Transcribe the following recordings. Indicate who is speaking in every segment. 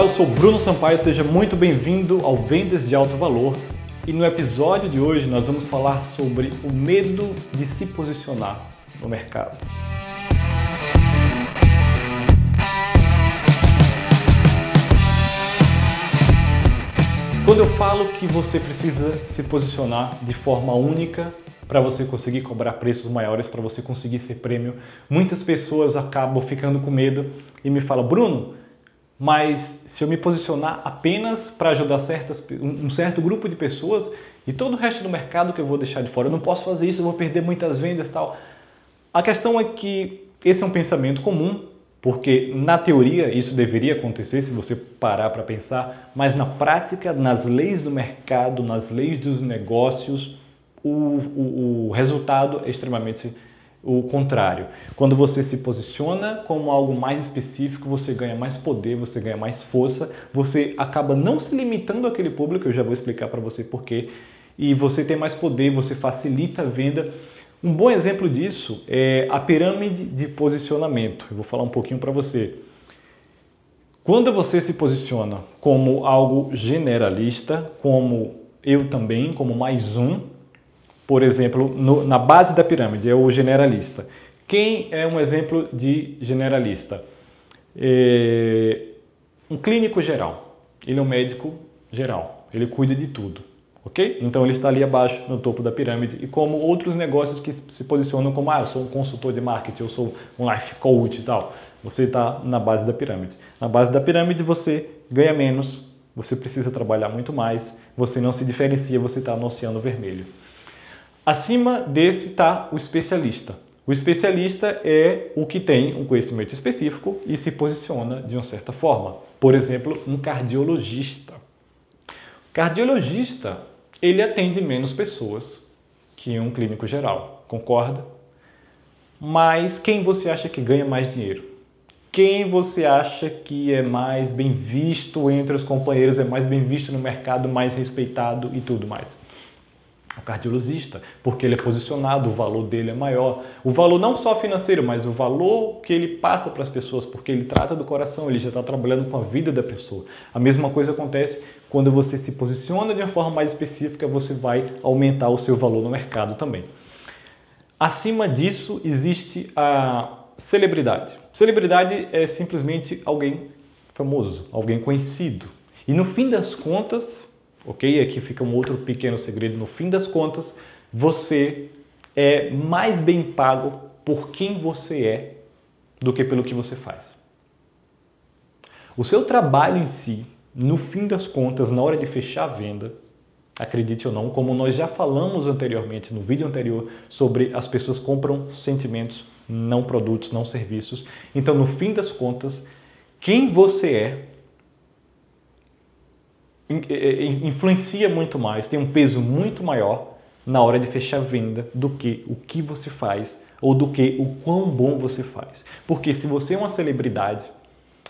Speaker 1: Olá, eu sou Bruno Sampaio, seja muito bem-vindo ao Vendas de Alto Valor. E no episódio de hoje nós vamos falar sobre o medo de se posicionar no mercado. Quando eu falo que você precisa se posicionar de forma única para você conseguir cobrar preços maiores, para você conseguir ser prêmio, muitas pessoas acabam ficando com medo e me falam: Bruno, mas se eu me posicionar apenas para ajudar certas, um certo grupo de pessoas e todo o resto do mercado que eu vou deixar de fora, eu não posso fazer isso, eu vou perder muitas vendas tal. A questão é que esse é um pensamento comum, porque na teoria isso deveria acontecer se você parar para pensar, mas na prática, nas leis do mercado, nas leis dos negócios, o, o, o resultado é extremamente o contrário. Quando você se posiciona como algo mais específico, você ganha mais poder, você ganha mais força, você acaba não se limitando àquele público, eu já vou explicar para você porquê, e você tem mais poder, você facilita a venda um bom exemplo disso é a pirâmide de posicionamento. Eu vou falar um pouquinho para você. Quando você se posiciona como algo generalista, como eu também, como mais um, por exemplo, no, na base da pirâmide é o generalista. Quem é um exemplo de generalista? É um clínico geral. Ele é um médico geral. Ele cuida de tudo ok? Então ele está ali abaixo no topo da pirâmide e como outros negócios que se posicionam como ah, eu sou um consultor de marketing, eu sou um life coach e tal, você está na base da pirâmide. Na base da pirâmide você ganha menos, você precisa trabalhar muito mais, você não se diferencia, você está no oceano vermelho. Acima desse está o especialista. O especialista é o que tem um conhecimento específico e se posiciona de uma certa forma. Por exemplo, um cardiologista. Cardiologista ele atende menos pessoas que um clínico geral, concorda? Mas quem você acha que ganha mais dinheiro? Quem você acha que é mais bem visto entre os companheiros, é mais bem visto no mercado, mais respeitado e tudo mais? O cardiologista, porque ele é posicionado, o valor dele é maior. O valor não só financeiro, mas o valor que ele passa para as pessoas, porque ele trata do coração, ele já está trabalhando com a vida da pessoa. A mesma coisa acontece quando você se posiciona de uma forma mais específica, você vai aumentar o seu valor no mercado também. Acima disso, existe a celebridade. Celebridade é simplesmente alguém famoso, alguém conhecido. E no fim das contas, ok? Aqui fica um outro pequeno segredo. No fim das contas, você é mais bem pago por quem você é do que pelo que você faz. O seu trabalho em si, no fim das contas, na hora de fechar a venda, acredite ou não, como nós já falamos anteriormente no vídeo anterior sobre as pessoas compram sentimentos, não produtos, não serviços. Então, no fim das contas, quem você é influencia muito mais, tem um peso muito maior na hora de fechar a venda do que o que você faz ou do que o quão bom você faz. Porque se você é uma celebridade,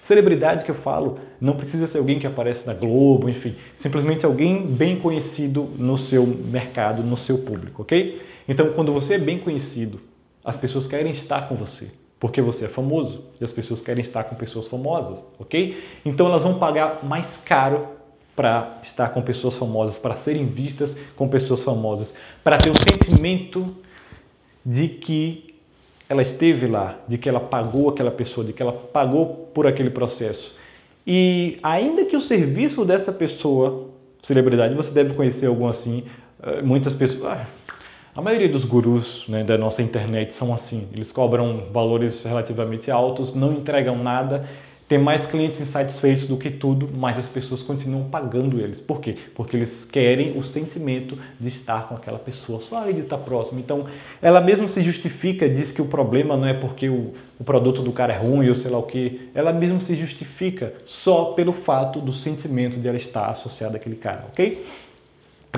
Speaker 1: celebridade que eu falo, não precisa ser alguém que aparece na Globo, enfim, simplesmente alguém bem conhecido no seu mercado, no seu público, ok? Então, quando você é bem conhecido, as pessoas querem estar com você porque você é famoso e as pessoas querem estar com pessoas famosas, ok? Então elas vão pagar mais caro para estar com pessoas famosas, para serem vistas com pessoas famosas, para ter o sentimento de que ela esteve lá, de que ela pagou aquela pessoa, de que ela pagou por aquele processo. E ainda que o serviço dessa pessoa, celebridade, você deve conhecer algum assim, eh, muitas pessoas. Ah, a maioria dos gurus né, da nossa internet são assim. Eles cobram valores relativamente altos, não entregam nada ter mais clientes insatisfeitos do que tudo, mas as pessoas continuam pagando eles. Por quê? Porque eles querem o sentimento de estar com aquela pessoa, só ele está próximo. Então, ela mesmo se justifica, diz que o problema não é porque o, o produto do cara é ruim ou sei lá o que, ela mesmo se justifica só pelo fato do sentimento de ela estar associada àquele cara, ok?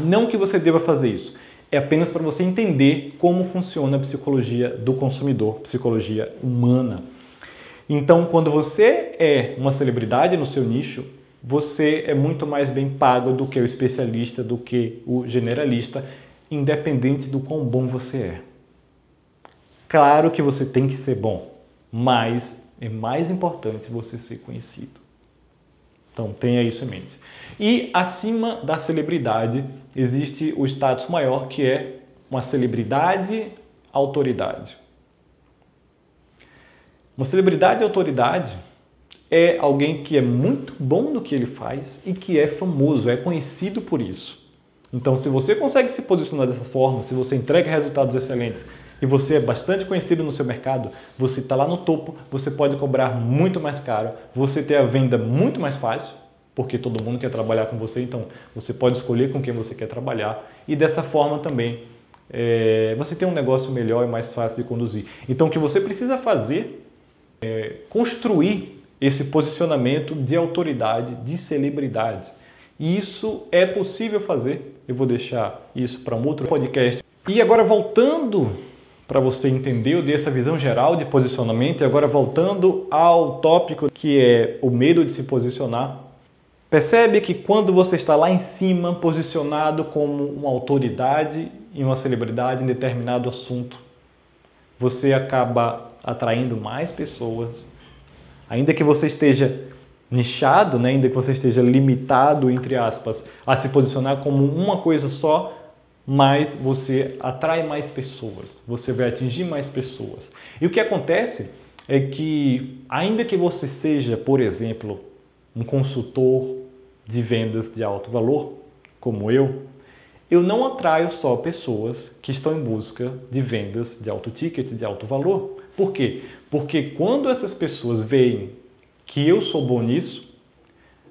Speaker 1: Não que você deva fazer isso, é apenas para você entender como funciona a psicologia do consumidor, psicologia humana. Então, quando você é uma celebridade no seu nicho, você é muito mais bem pago do que o especialista, do que o generalista, independente do quão bom você é. Claro que você tem que ser bom, mas é mais importante você ser conhecido. Então tenha isso em mente. E acima da celebridade existe o status maior que é uma celebridade autoridade. Uma celebridade autoridade é alguém que é muito bom no que ele faz e que é famoso, é conhecido por isso. Então, se você consegue se posicionar dessa forma, se você entrega resultados excelentes e você é bastante conhecido no seu mercado, você está lá no topo, você pode cobrar muito mais caro, você ter a venda muito mais fácil, porque todo mundo quer trabalhar com você, então você pode escolher com quem você quer trabalhar e dessa forma também é, você tem um negócio melhor e mais fácil de conduzir. Então, o que você precisa fazer é construir esse posicionamento de autoridade, de celebridade. E isso é possível fazer. Eu vou deixar isso para um outro podcast. E agora voltando para você entender, eu dei essa visão geral de posicionamento e agora voltando ao tópico que é o medo de se posicionar. Percebe que quando você está lá em cima, posicionado como uma autoridade e uma celebridade em determinado assunto, você acaba atraindo mais pessoas, Ainda que você esteja nichado, né, ainda que você esteja limitado, entre aspas, a se posicionar como uma coisa só, mas você atrai mais pessoas, você vai atingir mais pessoas. E o que acontece é que, ainda que você seja, por exemplo, um consultor de vendas de alto valor, como eu, eu não atraio só pessoas que estão em busca de vendas de alto ticket, de alto valor. Por quê? Porque quando essas pessoas veem que eu sou bom nisso,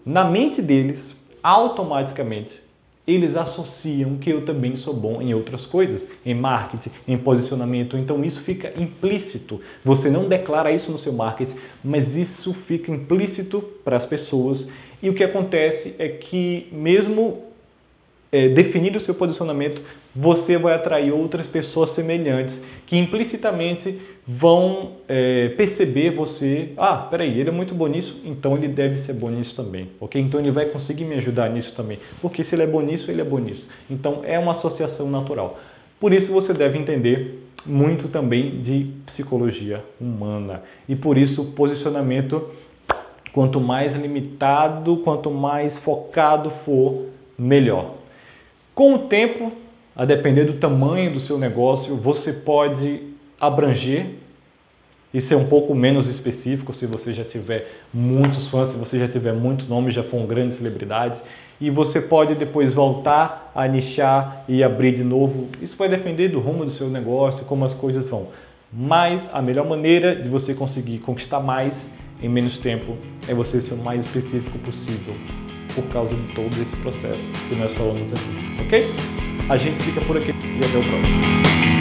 Speaker 1: na mente deles, automaticamente, eles associam que eu também sou bom em outras coisas, em marketing, em posicionamento. Então isso fica implícito. Você não declara isso no seu marketing, mas isso fica implícito para as pessoas. E o que acontece é que, mesmo é, definido o seu posicionamento, você vai atrair outras pessoas semelhantes que implicitamente vão é, perceber você. Ah, peraí, ele é muito bom nisso, então ele deve ser bom nisso também, ok? Então ele vai conseguir me ajudar nisso também, porque se ele é bom nisso, ele é bom nisso. Então é uma associação natural. Por isso você deve entender muito também de psicologia humana e por isso o posicionamento quanto mais limitado, quanto mais focado for, melhor. Com o tempo, a depender do tamanho do seu negócio, você pode abranger e ser um pouco menos específico se você já tiver muitos fãs, se você já tiver muito nome, já for uma grande celebridade. E você pode depois voltar a nichar e abrir de novo. Isso vai depender do rumo do seu negócio, como as coisas vão. Mas a melhor maneira de você conseguir conquistar mais em menos tempo é você ser o mais específico possível por causa de todo esse processo que nós falamos aqui, ok? A gente fica por aqui e até o próximo.